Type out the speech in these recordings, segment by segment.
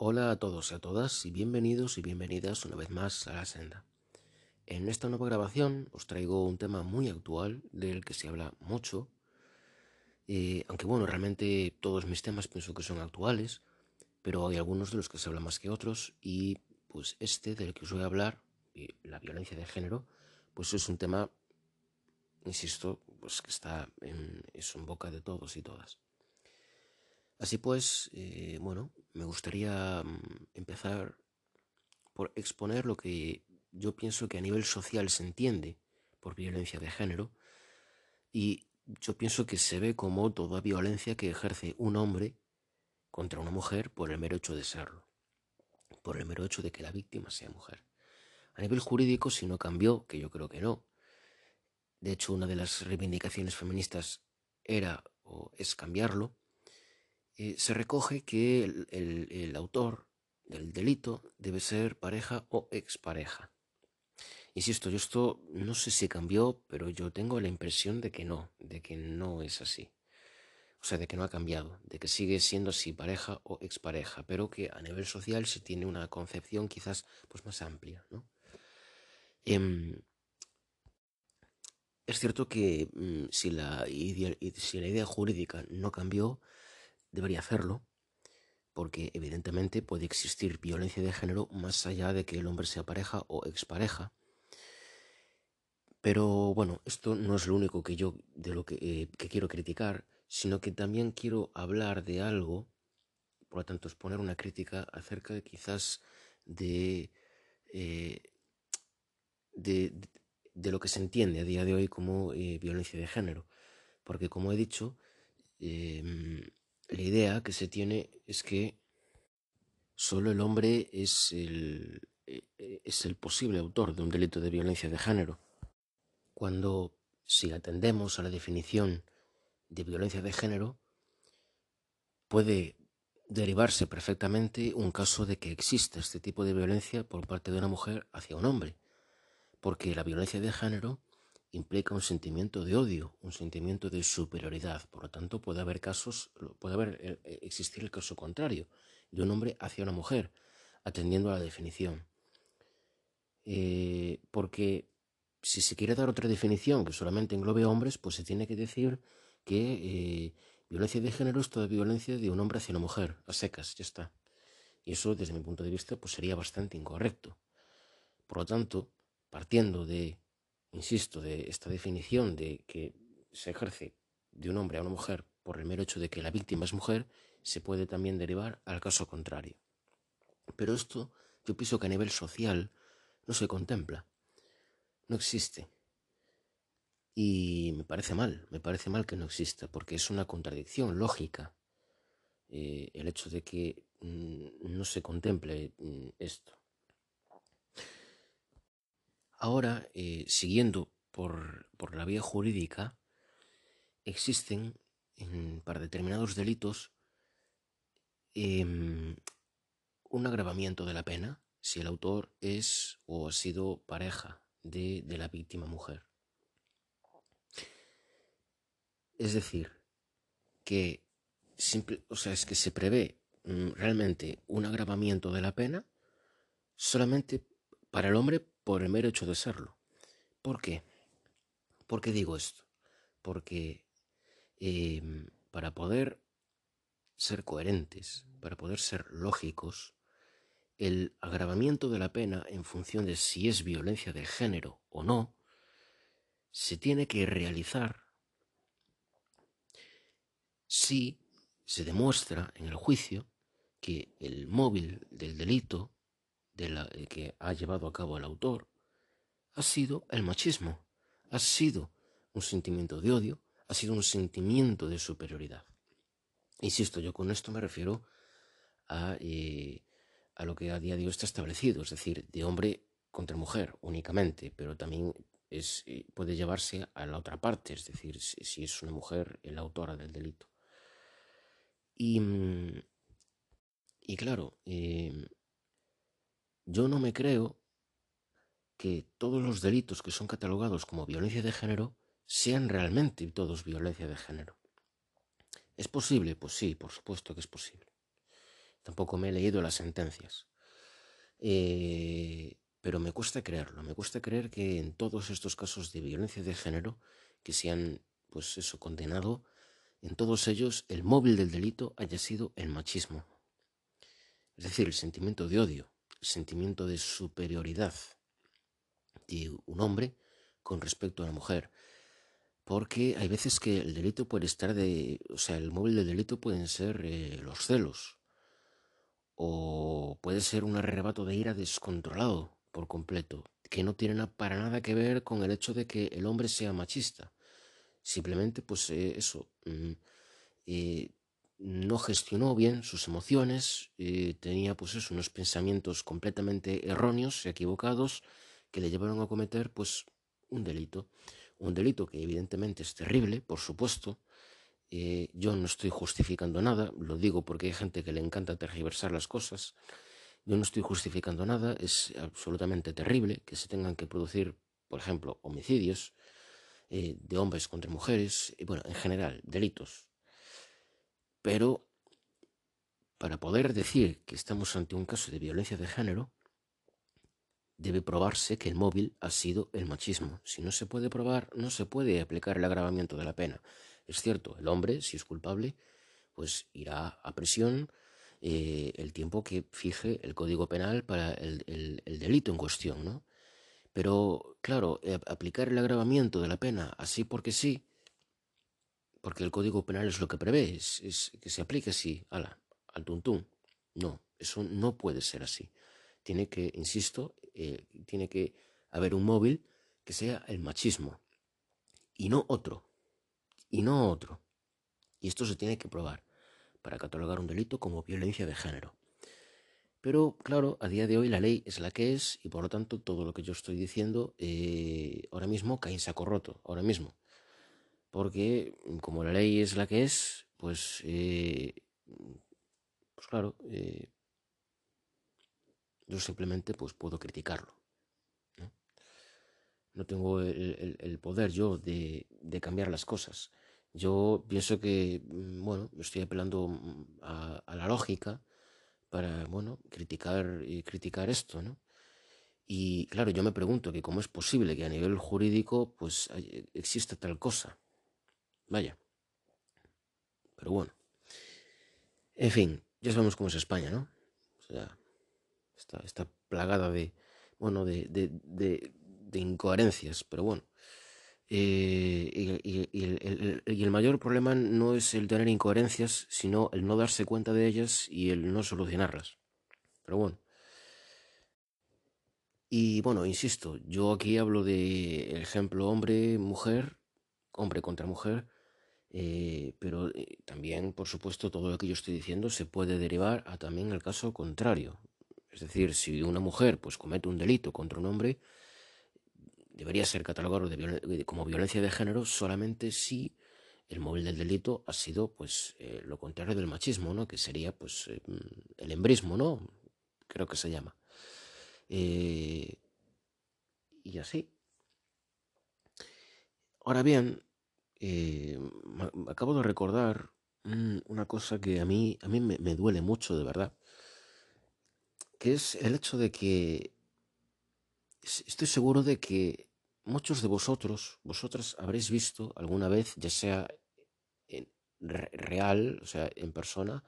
Hola a todos y a todas y bienvenidos y bienvenidas una vez más a la senda. En esta nueva grabación os traigo un tema muy actual del que se habla mucho, eh, aunque bueno, realmente todos mis temas pienso que son actuales, pero hay algunos de los que se habla más que otros y pues este del que os voy a hablar, la violencia de género, pues es un tema, insisto, pues que está en, en boca de todos y todas. Así pues, eh, bueno, me gustaría mm, empezar por exponer lo que yo pienso que a nivel social se entiende por violencia de género. Y yo pienso que se ve como toda violencia que ejerce un hombre contra una mujer por el mero hecho de serlo, por el mero hecho de que la víctima sea mujer. A nivel jurídico, si no cambió, que yo creo que no, de hecho una de las reivindicaciones feministas era o es cambiarlo, eh, se recoge que el, autor del delito debe ser pareja o expareja. Insisto, yo esto no sé si cambió, pero yo tengo la impresión de que no, de que no es así. O sea, de que no ha cambiado, de que sigue siendo así pareja o expareja, pero que a nivel social se tiene una concepción quizás pues, más amplia. Em, es cierto que mm, si la idea jurídica no cambió, debería hacerlo, porque evidentemente puede existir violencia de género más allá de que el hombre sea pareja o expareja. Pero bueno, esto no es lo único que yo de lo que, eh, quiero criticar, sino que también quiero hablar de algo, por lo tanto, exponer una crítica acerca de quizás de, eh, de, de, lo que se entiende a día de hoy como eh, violencia de género. Porque como he dicho, em, la idea que se tiene es que solo el hombre es el, e, e, es el posible autor de un delito de violencia de género. Cuando, si atendemos a la definición de violencia de género, puede derivarse perfectamente un caso de que exista este tipo de violencia por parte de una mujer hacia un hombre, porque la violencia de género implica un sentimiento de odio, un sentimiento de superioridad. Por lo tanto, puede haber casos, puede haber eh, eh, existir el caso contrario, de un hombre hacia una mujer, atendiendo a la definición. Eh, porque si se quiere dar otra definición que solamente englobe hombres, pues se tiene que decir que violencia de género es toda violencia de un hombre hacia una mujer, a secas, ya está. Y eso, desde mi punto de vista, pues sería bastante incorrecto. Por lo tanto, partiendo de insisto, de esta definición de que se ejerce de un hombre a una mujer por el mero hecho de que la víctima es mujer, se puede también derivar al caso contrario. Pero esto yo pienso que a nivel social no se contempla, no existe. Y me parece mal, me parece mal que no exista, porque es una contradicción lógica eh, el hecho de que mm, no se contemple mm, esto. Ahora, eh, siguiendo por, la vía jurídica, existen para determinados delitos em, un agravamiento de la pena si el autor es o ha sido pareja de, la víctima mujer. Es decir, que o sea, es que se prevé mm, realmente un agravamiento de la pena solamente para el hombre por el mero hecho de serlo. ¿Por qué? ¿Por qué digo esto? Porque em, para poder ser coherentes, para poder ser lógicos, el agravamiento de la pena en función de si es violencia de género o no, se tiene que realizar si se demuestra en el juicio que el móvil del delito de la, eh, que ha llevado a cabo el autor ha sido el machismo, ha sido un sentimiento de odio, ha sido un sentimiento de superioridad. Insisto, yo con esto me refiero a, eh, a lo que a día de hoy está establecido, es decir, de hombre contra mujer únicamente, pero también es, eh, puede llevarse a la otra parte, es decir, si, es una mujer la autora del delito. Y, mm, y claro, yo no me creo que todos los delitos que son catalogados como violencia de género sean realmente todos violencia de género. ¿Es posible? Pues sí, por supuesto que es posible. tampoco me he leído las sentencias. Eh, pero me cuesta creerlo, me cuesta creer que en todos estos casos de violencia de género que se han, pues eso, condenado, en todos ellos el móvil del delito haya sido el machismo. Es decir, el sentimiento de odio, sentimiento de superioridad de un hombre con respecto a la mujer. Porque hay veces que el delito puede estar de. O sea, el móvil del delito pueden ser eh, los celos. O puede ser un arrebato de ira descontrolado por completo, que no tiene para nada que ver con el hecho de que el hombre sea machista. Simplemente, pues eh, eso, mm, eh, no gestionó bien sus emociones, eh, tenía pues eso, unos pensamientos completamente erróneos y equivocados que le llevaron a cometer pues un delito. Un delito que evidentemente es terrible, por supuesto. yo no estoy justificando nada, lo digo porque hay gente que le encanta tergiversar las cosas. Yo no estoy justificando nada, es absolutamente terrible que se tengan que producir, por ejemplo, homicidios eh, de hombres contra mujeres, y bueno, en general, delitos. Pero para poder decir que estamos ante un caso de violencia de género, debe probarse que el móvil ha sido el machismo. Si no se puede probar, no se puede aplicar el agravamiento de la pena. Es cierto, el hombre, si es culpable, pues irá a prisión eh, el tiempo que fije el Código Penal para el, el, delito en cuestión, ¿no? Pero, claro, eh, aplicar el agravamiento de la pena así porque sí, porque el Código Penal es lo que prevé, es, que se aplique así, ala, al tuntún. No, eso no puede ser así. Tiene que, insisto, eh, tiene que haber un móvil que sea el machismo y no otro, y no otro. Y esto se tiene que probar para catalogar un delito como violencia de género. Pero claro, a día de hoy la ley es la que es y por lo tanto todo lo que yo estoy diciendo eh, ahora mismo cae en saco roto, ahora mismo. Porque como la ley es la que es, pues, eh, pues claro, eh, yo simplemente pues puedo criticarlo. No, tengo el, poder yo de, de cambiar las cosas. Yo pienso que, mm, bueno, estoy apelando mm, a, la lógica para, bueno, criticar, y criticar esto, ¿no? Y claro, yo me pregunto que cómo es posible que a nivel jurídico, pues, exista tal cosa. Vaya. Pero bueno. En fin, ya sabemos cómo es España, ¿no? O sea, está, está plagada de, bueno, de, de, de incoherencias, pero bueno. Eh, y, el, mayor problema no es el tener incoherencias, sino el no darse cuenta de ellas y el no solucionarlas. Pero bueno. Y bueno, insisto, yo aquí hablo de ejemplo hombre-mujer, hombre contra mujer, eh, pero eh, también, por supuesto, todo lo que yo estoy diciendo se puede derivar a también el caso contrario. Es decir, si una mujer pues comete un delito contra un hombre, debería ser catalogado como violencia de género solamente si el móvil del delito ha sido pues eh, lo contrario del machismo, ¿no? Que sería pues eh, el embrismo, ¿no? Creo que se llama. Eh, y así. Ahora bien, acabo de recordar una cosa que a mí, a mí me, me duele mucho, de verdad, que es el hecho de que estoy seguro de que Muchos de vosotros, vosotras habréis visto alguna vez, ya sea en real, o sea, en persona,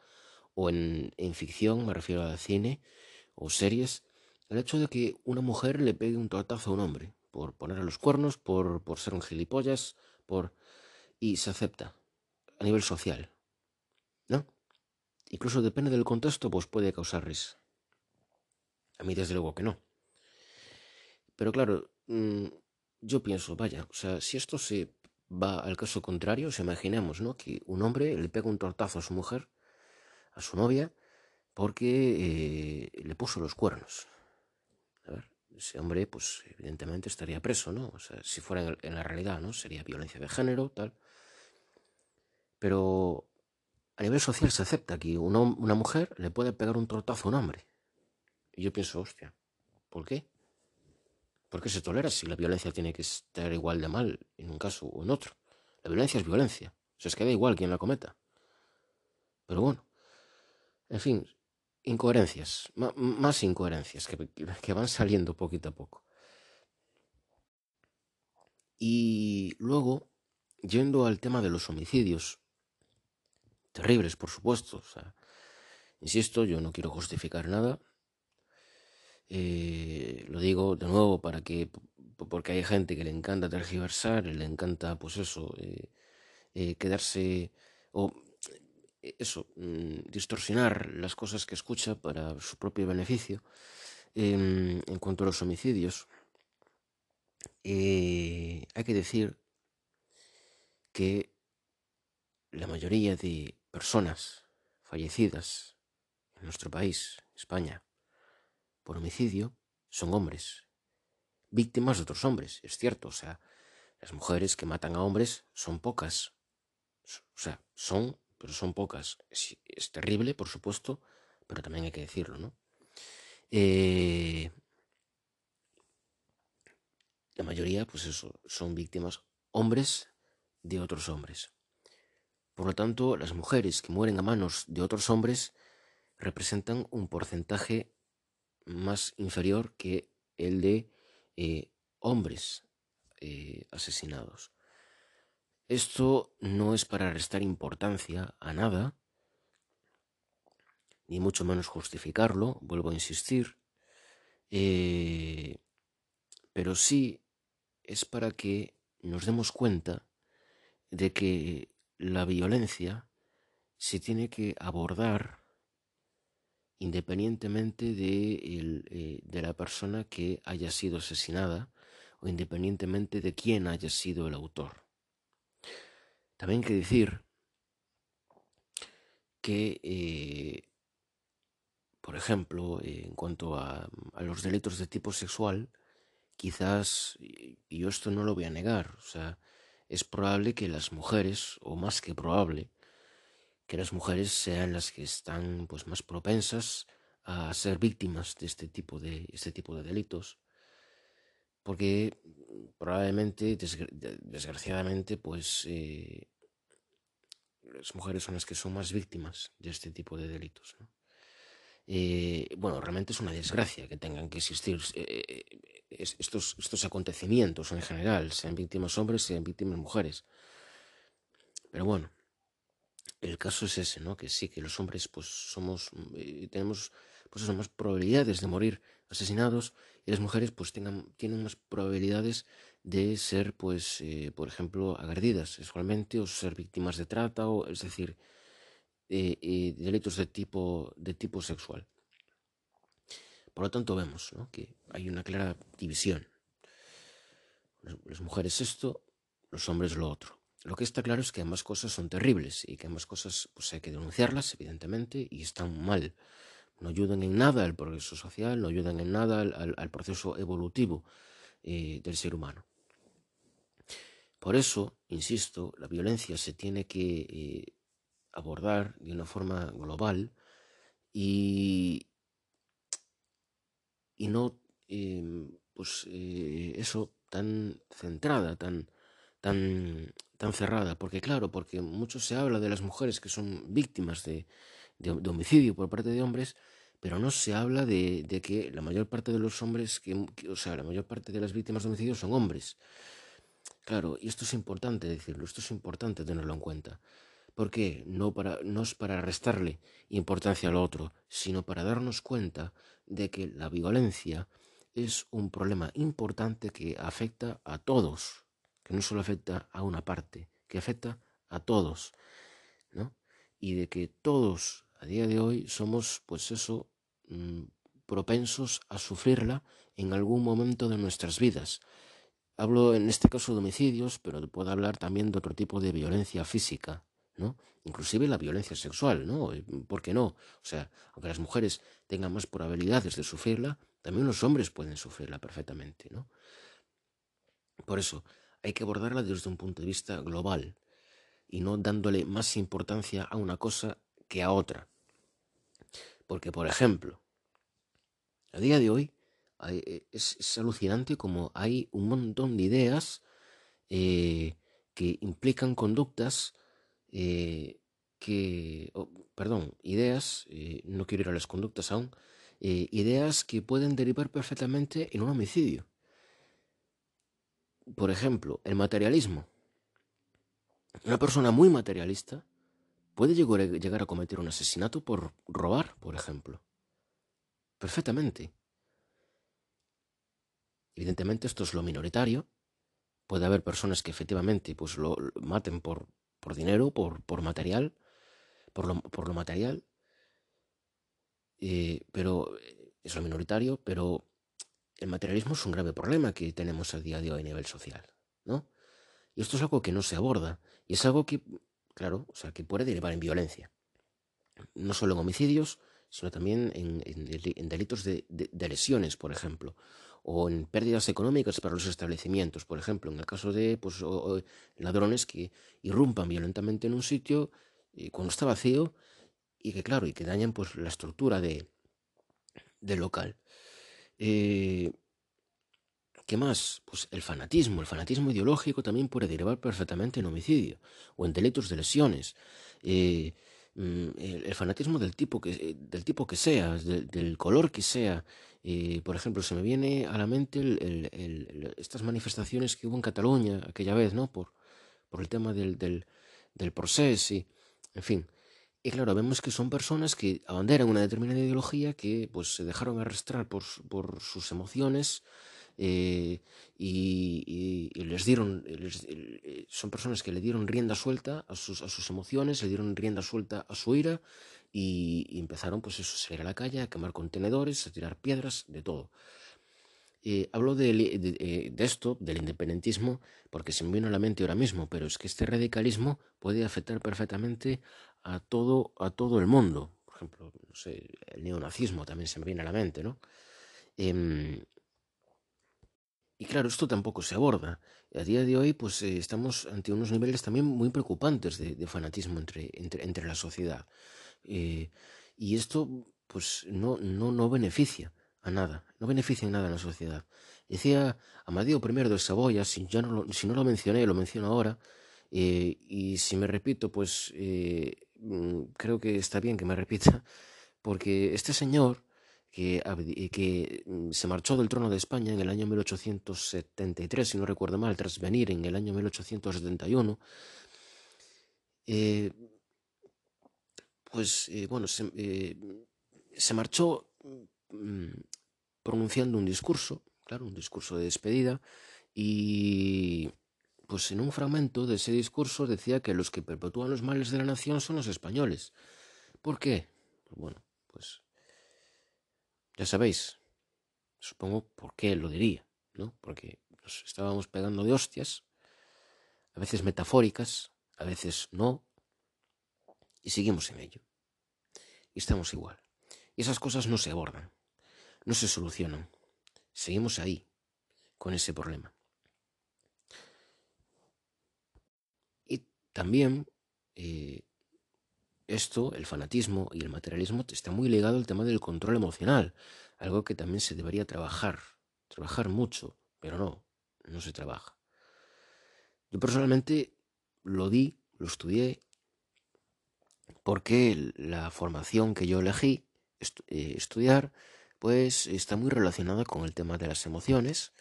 o en, ficción, me refiero al cine o series, el hecho de que una mujer le pegue un tortazo a un hombre por ponerle los cuernos, por, por ser un gilipollas, por... y se acepta a nivel social, ¿no? Incluso depende del contexto, pues puede causar risa. A mí desde luego que no. Pero claro, mm, yo pienso, vaya, o sea, si esto se va al caso contrario, se imaginemos, ¿no? Que un hombre le pega un tortazo a su mujer, a su novia, porque eh, le puso los cuernos. A ver, ese hombre, pues evidentemente estaría preso, ¿no? O sea, si fuera en, la realidad, ¿no? Sería violencia de género, tal. Pero a nivel social se acepta que una mujer le puede pegar un tortazo a un hombre. Y yo pienso, hostia, ¿por qué? ¿Por qué se tolera si la violencia tiene que estar igual de mal en un caso o en otro? La violencia es violencia. Se es que da igual quien la cometa. Pero bueno, en fin, incoherencias, más incoherencias que, van saliendo poquito a poco. Y luego, yendo al tema de los homicidios, terribles, por supuesto, insisto, yo no quiero justificar nada, eh, lo digo de nuevo para que, porque hay gente que le encanta tergiversar, le encanta, pues eso, eh, eh, quedarse o eso, mm, distorsionar las cosas que escucha para su propio beneficio. Em, en cuanto a los homicidios, hay que decir que la mayoría de personas fallecidas en nuestro país, España, por homicidio son hombres, víctimas de otros hombres, es cierto, o sea, las mujeres que matan a hombres son pocas, o sea, son, pero son pocas. Es, terrible, por supuesto, pero también hay que decirlo, ¿no? Eh, la mayoría, pues eso, son víctimas hombres de otros hombres. Por lo tanto, las mujeres que mueren a manos de otros hombres representan un porcentaje más inferior que el de eh, hombres eh, asesinados. Esto no es para restar importancia a nada, ni mucho menos justificarlo, vuelvo a insistir, eh, pero sí es para que nos demos cuenta de que la violencia se tiene que abordar independientemente de, eh, de, la persona que haya sido asesinada o independientemente de quién haya sido el autor. También hay que decir que, eh, por ejemplo, en cuanto a, a, los delitos de tipo sexual, quizás, y yo esto no lo voy a negar, o sea, es probable que las mujeres, o más que probable, que las mujeres sean las que están pues más propensas a ser víctimas de este tipo de este tipo de delitos. Porque probablemente desgraciadamente pues eh, las mujeres son las que son más víctimas de este tipo de delitos eh, bueno realmente es una desgracia que tengan que existir eh, estos estos acontecimientos en general sean víctimas hombres sean víctimas mujeres pero bueno el caso es ese, ¿no? Que sí, que los hombres pues somos, eh, tenemos pues más probabilidades de morir asesinados y las mujeres pues tengan, tienen más probabilidades de ser pues, eh, por ejemplo, agredidas sexualmente o ser víctimas de trata o, es decir, eh, delitos de tipo, de tipo sexual. Por lo tanto vemos ¿no? que hay una clara división. Las mujeres esto, los hombres lo otro. Lo que está claro es que ambas cosas son terribles y que ambas cosas pues, hay que denunciarlas, evidentemente, y están mal. No ayudan en nada al progreso social, no ayudan en nada al, proceso evolutivo eh, del ser humano. Por eso, insisto, la violencia se tiene que eh, abordar de una forma global y, y no, em, pues eh, eso, tan centrada, tan, tan tan cerrada, porque claro, porque mucho se habla de las mujeres que son víctimas de, homicidio por parte de hombres, pero no se habla de, que la mayor parte de los hombres, que, o sea, la mayor parte de las víctimas de homicidio son hombres. Claro, y esto es importante decirlo, esto es importante tenerlo en cuenta. ¿Por qué? No, para, no es para restarle importancia al otro, sino para darnos cuenta de que la violencia es un problema importante que afecta a todos, que no solo afecta a una parte, que afecta a todos, ¿no? Y de que todos a día de hoy somos, pues eso, mm, propensos a sufrirla en algún momento de nuestras vidas. Hablo en este caso de homicidios, pero puedo hablar también de otro tipo de violencia física, Inclusive la violencia sexual, ¿no? ¿Por qué no? O sea, aunque las mujeres tengan más probabilidades de sufrirla, también los hombres pueden sufrirla perfectamente, ¿no? Por eso, hay que abordarla desde un punto de vista global y no dándole más importancia a una cosa que a otra. Porque, por ejemplo, a día de hoy eh, es, alucinante como hay un montón de ideas eh, que implican conductas eh, que, perdón, ideas, eh, no quiero ir a las conductas aún, eh, ideas que pueden derivar perfectamente en un homicidio. Por ejemplo, el materialismo. Una persona muy materialista puede llegar a cometer un asesinato por robar, por ejemplo. Perfectamente. Evidentemente esto es lo minoritario. Puede haber personas que efectivamente pues, lo, maten por, por dinero, por, por material, por lo, por lo material. Eh, pero eh, es lo minoritario, pero el materialismo es un grave problema que tenemos a día de hoy a nivel social, ¿no? Y esto es algo que no se aborda y es algo que, claro, o sea, que puede derivar en violencia. No solo en homicidios, sino también en, delitos de, lesiones, por ejemplo, o en pérdidas económicas para los establecimientos, por ejemplo, en el caso de pues, ladrones que irrumpan violentamente en un sitio eh, cuando está vacío y que, claro, y que dañan pues, la estructura de, del local. Eh, ¿Qué más? Pues el fanatismo. El fanatismo ideológico también puede derivar perfectamente en homicidio o en delitos de lesiones. Eh, mm, el, fanatismo del tipo que, del tipo que sea, del, color que sea. Por ejemplo, se me viene a la mente estas manifestaciones que hubo en Cataluña aquella vez, ¿no? Por, por el tema del, del, del proceso y, en fin. Y claro, vemos que son personas que abanderan una determinada ideología que pues se dejaron arrastrar por, por sus emociones eh, y, les dieron, eh, son personas que le dieron rienda suelta a sus, a sus emociones, le dieron rienda suelta a su ira y, empezaron pues eso, a salir a la calle, a quemar contenedores, a tirar piedras, de todo. Eh, hablo de, de, esto, del independentismo, porque se me vino a la mente ahora mismo, pero es que este radicalismo puede afectar perfectamente a todo, a todo el mundo. Por ejemplo, no sé, el neonazismo también se me viene a la mente, ¿no? Em, y claro, esto tampoco se aborda. A día de hoy, pues eh, estamos ante unos niveles también muy preocupantes de, fanatismo entre, entre, la sociedad. Eh, y esto, pues, no, no, no beneficia a nada, no beneficia en nada a la sociedad. Decía Amadeo I de Saboya, si, ya no lo, si no lo mencioné, lo menciono ahora, eh, y si me repito, pues mm, creo que está bien que me repita, porque este señor que, que, mm, se marchó del trono de España en el año 1873, si no recuerdo mal, tras venir en el año 1871, eh, pues eh, bueno, se, eh, se marchó mm, pronunciando un discurso, claro, un discurso de despedida, y pues en un fragmento de ese discurso decía que los que perpetúan los males de la nación son los españoles. ¿Por qué? Bueno, pues ya sabéis, supongo por qué lo diría, ¿no? Porque nos estábamos pegando de hostias, a veces metafóricas, a veces no, y seguimos en ello. Y estamos igual. Y esas cosas no se abordan, no se solucionan. Seguimos ahí, con ese problema. Y también eh, esto, el fanatismo y el materialismo, está muy ligado al tema del control emocional, algo que también se debería trabajar, trabajar mucho, pero no, no se trabaja. Yo personalmente lo di, lo estudié, porque la formación que yo elegí eh, estudiar, pues está muy relacionada con el tema de las emociones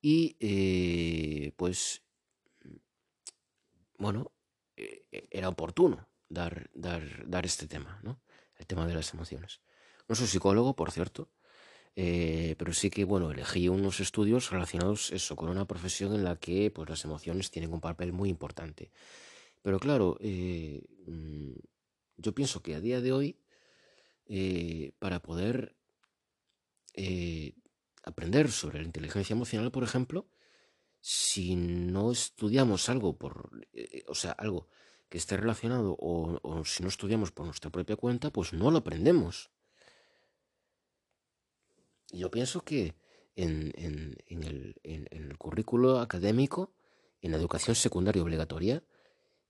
y eh, pues, bueno, eh, era oportuno dar, dar, dar este tema, ¿no? El tema de las emociones. No soy psicólogo, por cierto, eh, pero sí que, bueno, elegí unos estudios relacionados eso, con una profesión en la que pues, las emociones tienen un papel muy importante. Pero claro, eh, mm, yo pienso que a día de hoy, eh, para poder aprender sobre la inteligencia emocional, por ejemplo, si no estudiamos algo por, o sea, algo que esté relacionado o, si no estudiamos por nuestra propia cuenta, pues no lo aprendemos. Yo pienso que en, el, currículo académico, en la educación secundaria obligatoria,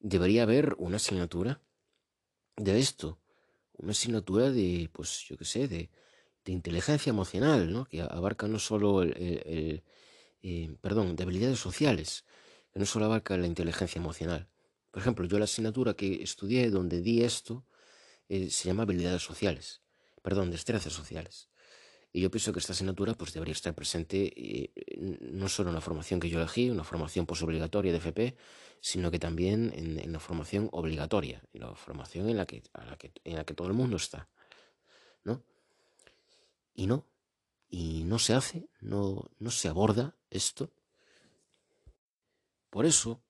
debería haber una asignatura de esto, una asignatura de, pues yo qué sé, de, de, inteligencia emocional, ¿no? que abarca no solo el, eh, perdón, de habilidades sociales, que no solo abarca la inteligencia emocional, Por ejemplo, yo la asignatura que estudié donde di esto eh, se llama habilidades sociales, perdón, destrezas sociales. Y yo pienso que esta asignatura pues, debería estar presente eh, no solo en la formación que yo elegí, una formación posobligatoria de FP, sino que también en, la formación obligatoria, en la formación en la, que, en la que todo el mundo está. ¿no? Y no, y no se hace, no, no se aborda esto. Por eso,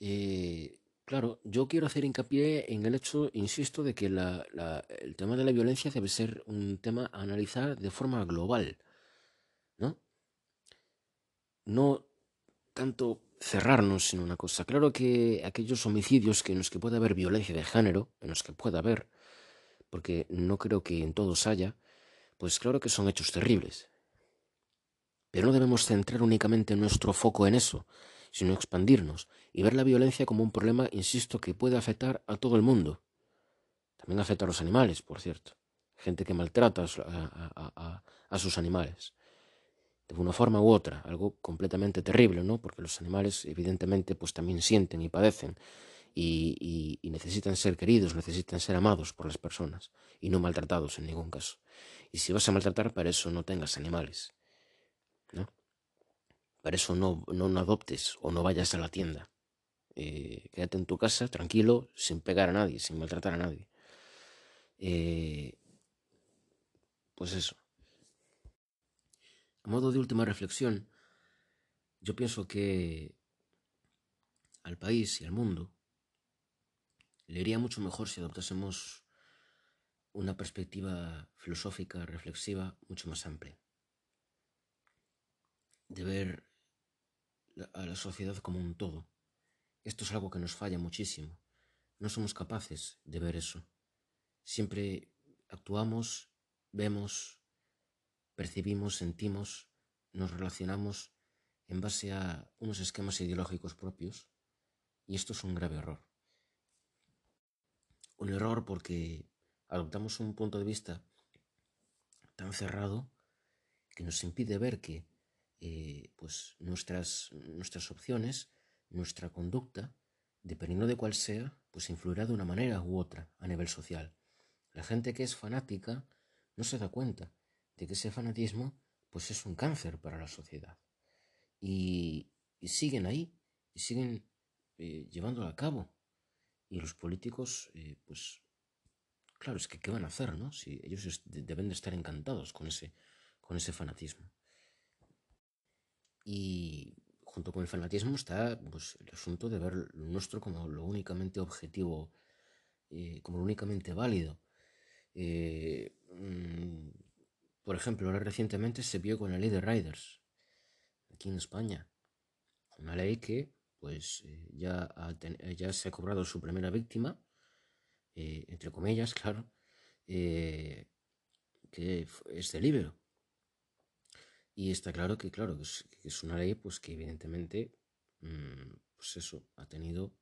eh, Claro, yo quiero hacer hincapié en el hecho, insisto, de que el tema de la violencia debe ser un tema a analizar de forma global, ¿no? No tanto cerrarnos en una cosa. Claro que aquellos homicidios en los que pueda haber violencia de género, en los que pueda haber, porque no creo que en todos haya, pues claro que son hechos terribles. Pero no debemos centrar únicamente nuestro foco en eso, sino expandirnos y ver la violencia como un problema, insisto, que puede afectar a todo el mundo. También afecta a los animales, por cierto. Gente que maltrata a, sus animales. De una forma u otra, algo completamente terrible, ¿no? Porque los animales, evidentemente, pues también sienten y padecen. Y, y, necesitan ser queridos, necesitan ser amados por las personas y no maltratados en ningún caso. Y si vas a maltratar, para eso no tengas animales. ¿no? Para eso no, no, adoptes o no vayas a la tienda. Eh, quédate en tu casa tranquilo, sin pegar a nadie, sin maltratar a nadie. Eh, pues eso. A modo de última reflexión, yo pienso que al país y al mundo le iría mucho mejor si adoptásemos una perspectiva filosófica, reflexiva, mucho más amplia. De ver a la sociedad como un todo. Esto es algo que nos falla muchísimo. No somos capaces de ver eso. Siempre actuamos, vemos, percibimos, sentimos, nos relacionamos en base a unos esquemas ideológicos propios y esto es un grave error. Un error porque adoptamos un punto de vista tan cerrado que nos impide ver que eh, pues nuestras, nuestras opciones, nuestra conducta, dependiendo de cuál sea, pues influirá de una manera u otra a nivel social. La gente que es fanática no se da cuenta de que ese fanatismo pues es un cáncer para la sociedad. Y, siguen ahí, y siguen eh, llevándolo a cabo. Y los políticos, eh, pues, claro, es que ¿qué van a hacer, no? Si ellos deben de estar encantados con ese, con ese fanatismo. Y junto con el fanatismo está pues, el asunto de ver lo nuestro como lo únicamente objetivo, eh, como lo únicamente válido. Eh, mm, por ejemplo, ahora recientemente se vio con la ley de Riders, aquí en España. Una ley que pues eh, ya, ya se ha cobrado su primera víctima, entre comillas, claro, que es de libero. Y está claro que, claro, que es, una ley pues que evidentemente, mm, pues eso, ha tenido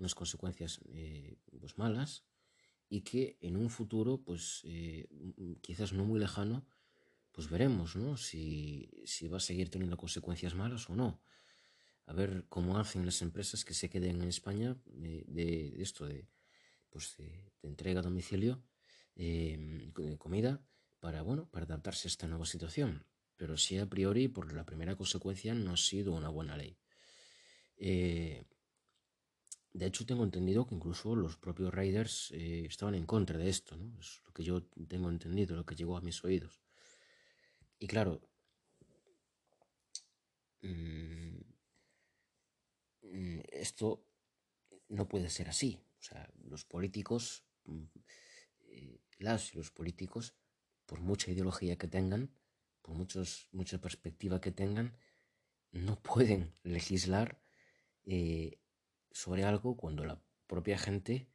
unas consecuencias eh, pues malas y que en un futuro, pues eh, quizás no muy lejano, pues veremos, ¿no? Si, va a seguir teniendo consecuencias malas o no. A ver cómo hacen las empresas que se queden en España de, esto de, pues de, entrega a domicilio eh, comida para, bueno, para adaptarse a esta nueva situación pero sí a priori por la primera consecuencia no ha sido una buena ley. Eh, de hecho, tengo entendido que incluso los propios Raiders eh, estaban en contra de esto, ¿no? Es lo que yo tengo entendido, lo que llegó a mis oídos. Y claro, mm, esto no puede ser así. O sea, los políticos, mm, eh, las y los políticos, por mucha ideología que tengan, por mucha perspectiva que tengan, no pueden legislar eh, sobre algo cuando la propia gente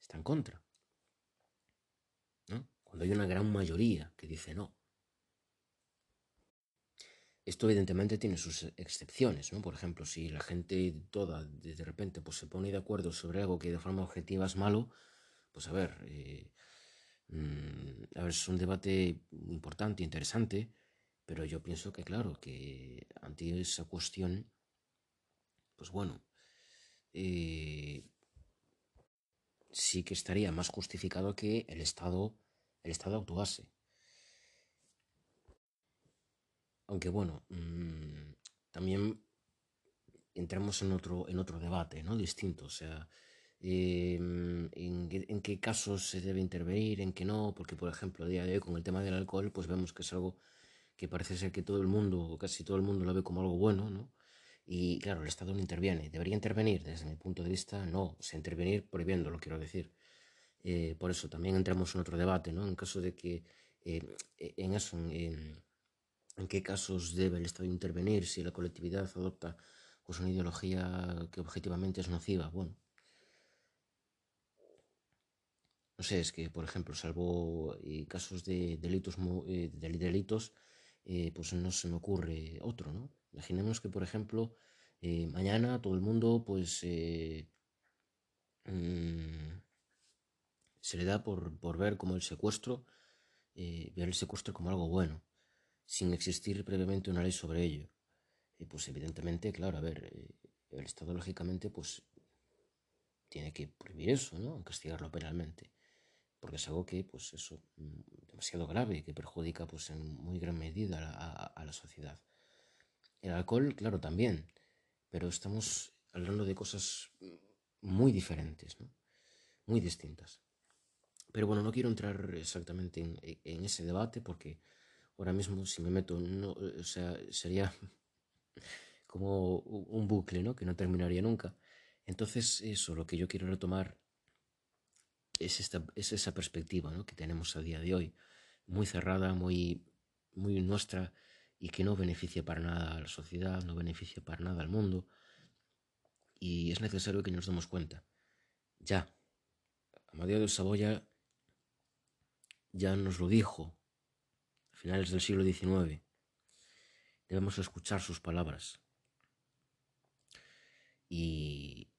está en contra. ¿no? Cuando hay una gran mayoría que dice no. Esto evidentemente tiene sus excepciones, ¿no? Por ejemplo, si la gente toda de repente pues, se pone de acuerdo sobre algo que de forma objetiva es malo, pues a ver, eh, a ver, es un debate importante, interesante, pero yo pienso que, claro, que ante esa cuestión, pues bueno, eh, sí que estaría más justificado que el Estado, el Estado actuase. Aunque bueno, mmm, también entramos en otro, en otro debate, ¿no? Distinto, o sea, eh, en, en, qué casos se debe intervenir, en qué no, porque por ejemplo, a día de hoy con el tema del alcohol, pues vemos que es algo que parece ser que todo el mundo, o casi todo el mundo lo ve como algo bueno, ¿no? Y claro, el Estado no interviene. ¿Debería intervenir? Desde mi punto de vista, no. O sea, intervenir prohibiéndolo, quiero decir. Eh, por eso también entramos en otro debate, ¿no? En caso de que, eh, en eso, en, en, qué casos debe el Estado intervenir, si la colectividad adopta pues, una ideología que objetivamente es nociva. Bueno, no sé, es que, por ejemplo, salvo eh, casos de delitos, eh, de delitos eh, pues no se me ocurre otro, ¿no? Imaginemos que, por ejemplo, eh, mañana todo el mundo, pues, mmm, se le da por, por, ver como el secuestro, ver el secuestro como algo bueno, sin existir previamente una ley sobre ello. pues evidentemente, claro, a ver, el Estado lógicamente, pues, tiene que prohibir eso, ¿no? Castigarlo penalmente porque es algo que, pues eso, mm, demasiado grave, que perjudica, pues en muy gran medida a, a, a la sociedad. El alcohol, claro, también, pero estamos hablando de cosas muy diferentes, ¿no? muy distintas. Pero bueno, no quiero entrar exactamente en, en, ese debate porque ahora mismo si me meto, no, o sea, sería como un bucle, ¿no? Que no terminaría nunca. Entonces, eso, lo que yo quiero retomar es, esta, es esa perspectiva que tenemos a día de hoy, muy cerrada, muy, muy nuestra y que no beneficia para nada a la sociedad, no beneficia para nada al mundo. Y es necesario que nos demos cuenta. Ya, Amadeo de Saboya ya nos lo dijo a finales del siglo XIX. Debemos escuchar sus palabras y,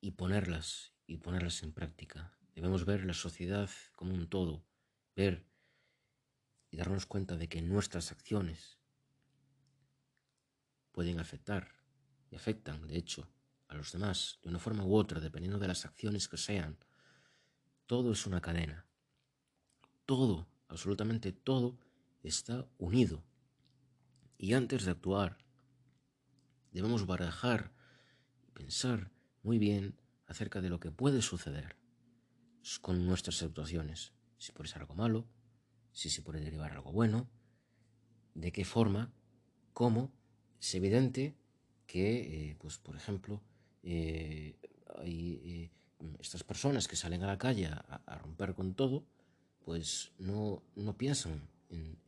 y ponerlas y ponerlas en práctica. Debemos ver la sociedad como un todo, ver y darnos cuenta de que nuestras acciones pueden afectar y afectan, de hecho, a los demás de una forma u otra, dependiendo de las acciones que sean. Todo es una cadena. Todo, absolutamente todo, está unido. Y antes de actuar, debemos barajar y pensar muy bien acerca de lo que puede suceder con nuestras actuaciones. Si puede ser algo malo, si se puede derivar algo bueno, de qué forma, cómo. Es evidente que, eh, pues, por ejemplo, eh, hay eh, estas personas que salen a la calle a, romper con todo, pues no, no piensan en,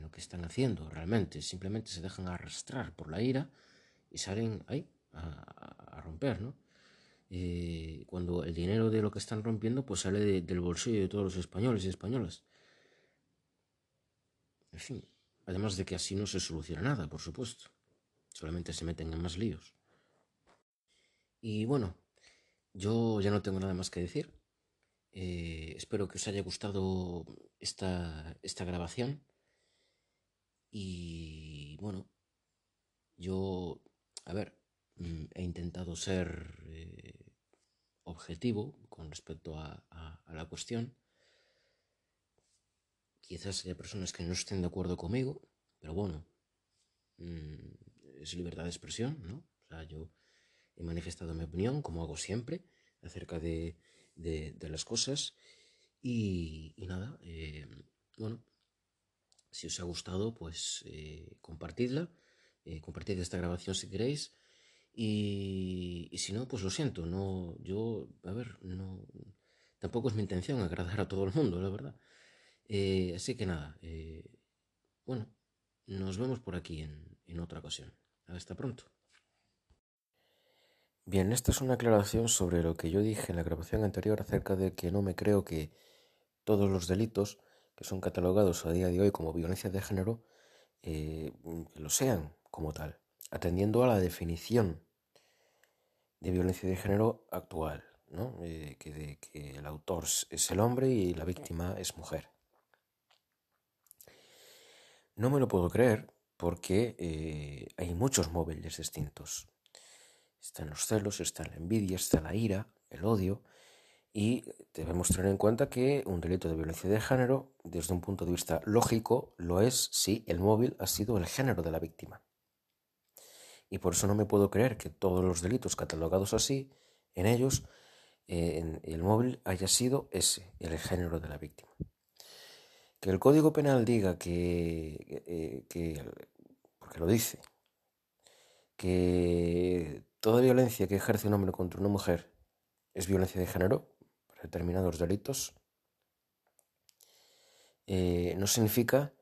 lo que están haciendo realmente, simplemente se dejan arrastrar por la ira y salen ahí a romper, ¿no? Eh, cuando el dinero de lo que están rompiendo pues sale de, del bolsillo de todos los españoles y españolas. En fin, además de que así no se soluciona nada, por supuesto. Solamente se meten en más líos. Y bueno, yo ya no tengo nada más que decir. Eh, espero que os haya gustado esta, esta grabación. Y bueno, yo, a ver, mm, he intentado ser eh, objetivo con respecto a, la cuestión. Quizás haya personas que no estén de acuerdo conmigo, pero bueno, mmm, es libertad de expresión, ¿no? O sea, yo he manifestado mi opinión, como hago siempre, acerca de, las cosas. Y, y nada, eh, bueno, si os ha gustado, pues eh, compartidla, eh, compartid esta grabación si queréis. Y, si no, pues lo siento, no, yo, a ver, no, tampoco es mi intención agradar a todo el mundo, la verdad. Eh, así que nada, eh, bueno, nos vemos por aquí en, en otra ocasión. Hasta pronto. Bien, esta es una aclaración sobre lo que yo dije en la grabación anterior acerca de que no me creo que todos los delitos que son catalogados a día de hoy como violencia de género eh, lo sean como tal atendiendo a la definición de violencia de género actual, ¿no? eh, que, de, que el autor es el hombre y la víctima es mujer. No me lo puedo creer porque eh, hay muchos móviles distintos. están los celos, está la envidia, está la ira, el odio, y debemos tener en cuenta que un delito de violencia de género, desde un punto de vista lógico, lo es si el móvil ha sido el género de la víctima. Y por eso no me puedo creer que todos los delitos catalogados así, en ellos, en el móvil haya sido ese, el género de la víctima. Que el Código Penal diga que, eh, que porque lo dice, que toda violencia que ejerce un hombre contra una mujer es violencia de género, determinados delitos, eh, no significa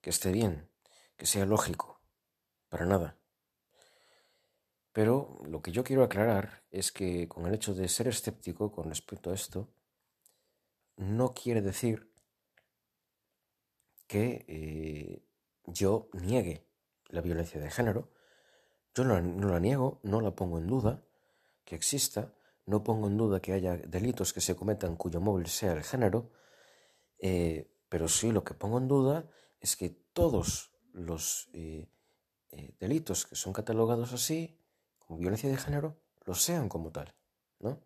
que esté bien, que sea lógico, para nada. Pero lo que yo quiero aclarar es que con el hecho de ser escéptico con respecto a esto, no quiere decir que eh, yo niegue la violencia de género. Yo no, la niego, no la pongo en duda que exista, no pongo en duda que haya delitos que se cometan cuyo móvil sea el género, eh, pero sí lo que pongo en duda es que todos los eh, delitos que son catalogados así, violencia de género, lo sean como tal. ¿no?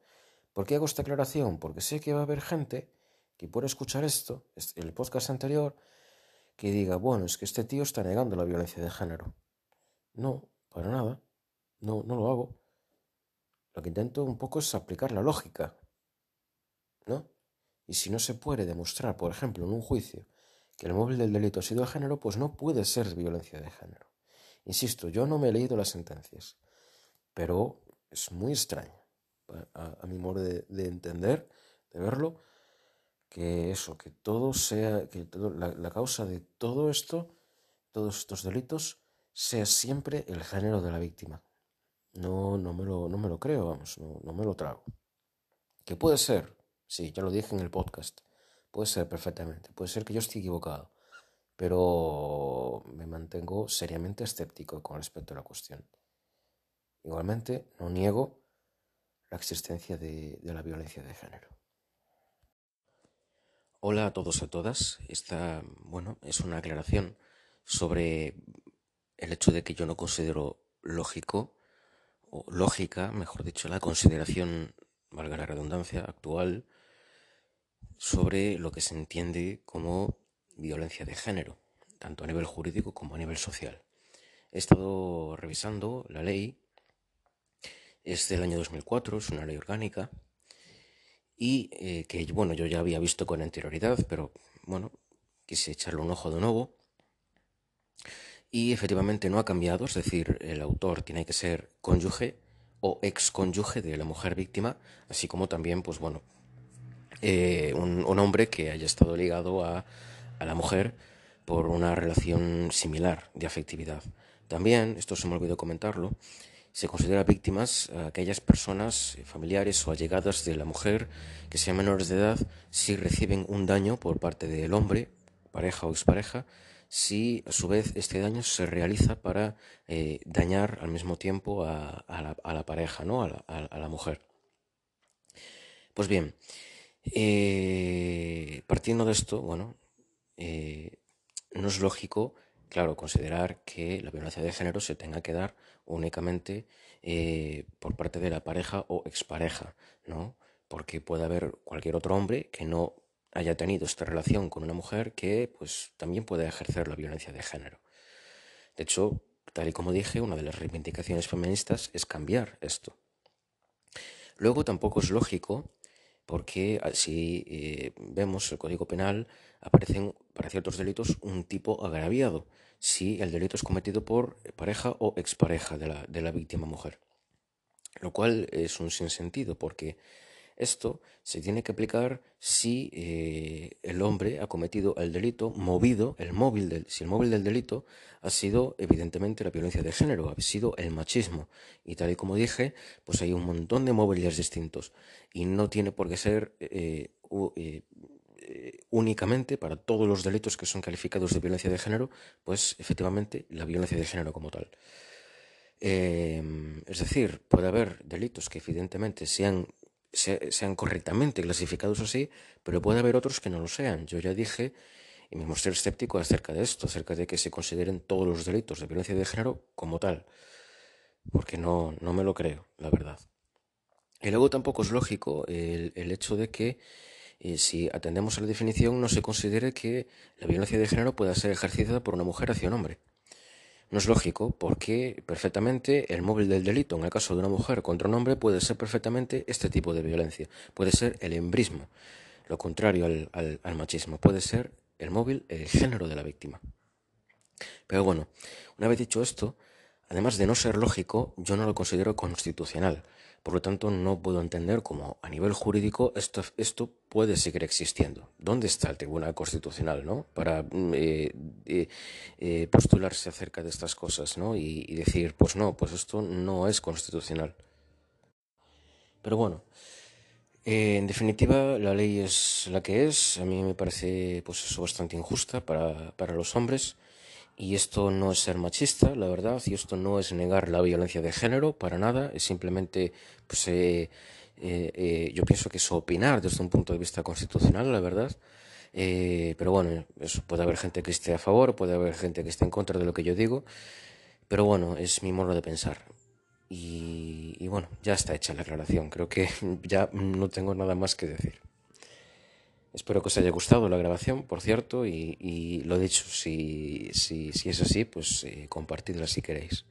¿Por qué hago esta aclaración? Porque sé que va a haber gente que pueda escuchar esto, el podcast anterior, que diga, bueno, es que este tío está negando la violencia de género. No, para nada. No, no lo hago. Lo que intento un poco es aplicar la lógica, ¿no? Y si no se puede demostrar, por ejemplo, en un juicio, que el móvil del delito ha sido de género, pues no puede ser violencia de género. Insisto, yo no me he leído las sentencias, pero es muy extraño, a, mi modo de, entender, de verlo, que eso, que todo sea, que la, causa de todo esto, todos estos delitos, sea siempre el género de la víctima. No, no, me, lo, no me lo creo, vamos, no, no me lo trago. Que puede ser, sí, ya lo dije en el podcast, puede ser perfectamente, puede ser que yo esté equivocado, pero me mantengo seriamente escéptico con respecto a la cuestión. Igualmente, no niego la existencia de, la violencia de género. Hola a todos y a todas. Esta, bueno, es una aclaración sobre el hecho de que yo no considero lógico o lógica, mejor dicho, la consideración, valga la redundancia, actual sobre lo que se entiende como violencia de género, tanto a nivel jurídico como a nivel social. He estado revisando la ley, es del año 2004, es una ley orgánica, y eh, que, bueno, yo ya había visto con anterioridad, pero bueno, quise echarle un ojo de nuevo y efectivamente no ha cambiado, es decir, el autor tiene que ser cónyuge o ex cónyuge de la mujer víctima, así como también, pues bueno, eh, un, hombre que haya estado ligado a, a la mujer por una relación similar de afectividad. También, esto se me olvidó comentarlo, se considera víctimas a aquellas personas familiares o allegadas de la mujer que sean menores de edad si reciben un daño por parte del hombre, pareja o expareja, si a su vez este daño se realiza para eh, dañar al mismo tiempo a, la, pareja, ¿no? a, la, mujer. Pues bien, eh, partiendo de esto, bueno, eh, no es lógico, claro, considerar que la violencia de género se tenga que dar únicamente por parte de la pareja o expareja, ¿no? Porque puede haber cualquier otro hombre que no haya tenido esta relación con una mujer que pues también puede ejercer la violencia de género. De hecho, tal y como dije, una de las reivindicaciones feministas es cambiar esto. Luego tampoco es lógico porque ah, si eh, vemos el Código Penal aparecen para ciertos delitos un tipo agraviado si el delito es cometido por pareja o expareja de la, de la víctima mujer. Lo cual es un sinsentido porque esto se tiene que aplicar si eh, el hombre ha cometido el delito movido, el móvil del, si el móvil del delito ha sido evidentemente la violencia de género, ha sido el machismo. Y tal y como dije, pues hay un montón de móviles distintos y no tiene por qué ser eh, eh, únicamente para todos los delitos que son calificados de violencia de género, pues efectivamente la violencia de género como tal. es decir, puede haber delitos que evidentemente sean sean correctamente clasificados así, pero puede haber otros que no lo sean. Yo ya dije y me mostré escéptico acerca de esto, acerca de que se consideren todos los delitos de violencia de género como tal. porque no, no me lo creo, la verdad. Y luego tampoco es lógico el, el hecho de que eh, si atendemos a la definición no se considere que la violencia de género pueda ser ejercida por una mujer hacia un hombre. No es lógico porque perfectamente el móvil del delito en el caso de una mujer contra un hombre puede ser perfectamente este tipo de violencia, puede ser el embrismo, lo contrario al, al machismo, puede ser el móvil el género de la víctima. Pero bueno, una vez dicho esto, además de no ser lógico, yo no lo considero constitucional. Por lo tanto, no puedo entender cómo a nivel jurídico esto, esto puede seguir existiendo. ¿Dónde está el Tribunal Constitucional ¿no? para mm, eh, eh, eh, postularse acerca de estas cosas ¿no? y, decir, pues no, pues esto no es constitucional? Pero bueno, en definitiva, la ley es la que es. A mí me parece pues bastante injusta para, para los hombres. Y esto no es ser machista, la verdad, y esto no es negar la violencia de género, para nada, es simplemente, pues, eh, eh, eh, yo pienso que es opinar desde un punto de vista constitucional, la verdad. Eh, pero bueno, eso, puede haber gente que esté a favor, puede haber gente que esté en contra de lo que yo digo, pero bueno, es mi modo de pensar. Y, y bueno, ya está hecha la aclaración, creo que ya no tengo nada más que decir. Espero que os haya gustado la grabación, por cierto, y, y lo dicho, si, si, si, es así, pues eh, compartidla si queréis.